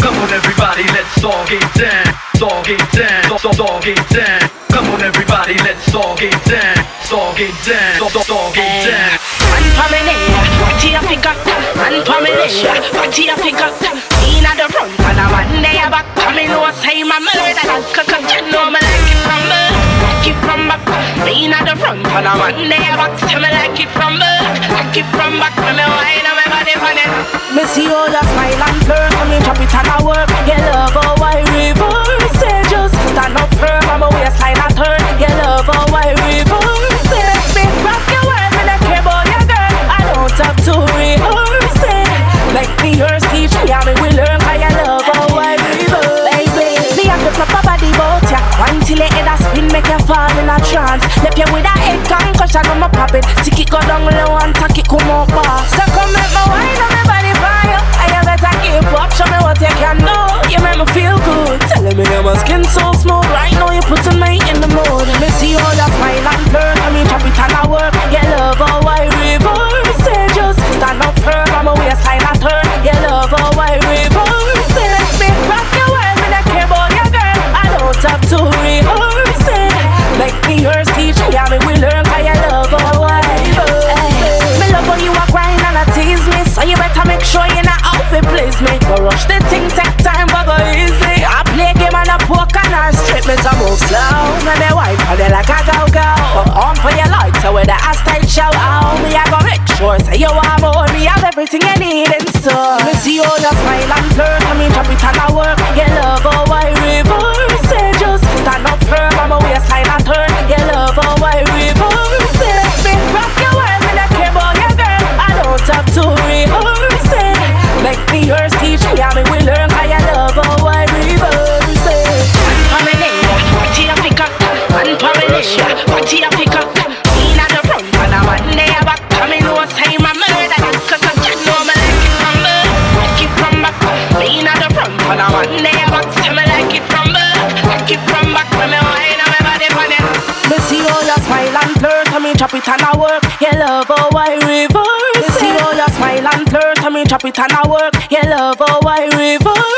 Come on everybody, let's all get down. All get down. All, all, all get down. Come on everybody, let's all get down. All get down. All, all, all get down. Man familiar, what you pick up? Man familiar, what you pick up? In at the front and a man there back. Come in, no say my murder. The front and a man there back. Tell me like it from back, like it from back. Me me wine and me body on it. Me see all your smile and flirt, come in, chop it and I work. Your love, oh why reverse? Say just stand up firm, I'm a trance. Left you with a head concussion, I'ma pop it. Tick it go down low and tack it come up fast. So come make my wine on my body fire. I you better keep up, show me what you can do. You make me feel good. Telling me my skin so smooth. Me learn. Cause your love, oh why reverse? Me love when you a grind and a tease me. So you better make sure you're not out to please me. Go rush the thing, take time, but go easy. I play game and a poke and a strip me to move slow. Me me wife for the like a go go. But on for your light, so with the ass tight show out. Me I go make sure say you want more. Me have everything you need in store. Me see all your smile and flirt. I mean familiar, what you pick up? In at the front and a man there back. In, no say my murder. Cause you know me like it from back, like it from back. In at the front and a man there back. Tell me like it from back, like it from back. Me me wine and me body on it. Me see all your smile and flirt, I mean chop it and I work. Your love, oh why reverse? Me see all your smile and flirt, I mean chop it and I work. Your love, oh why reverse?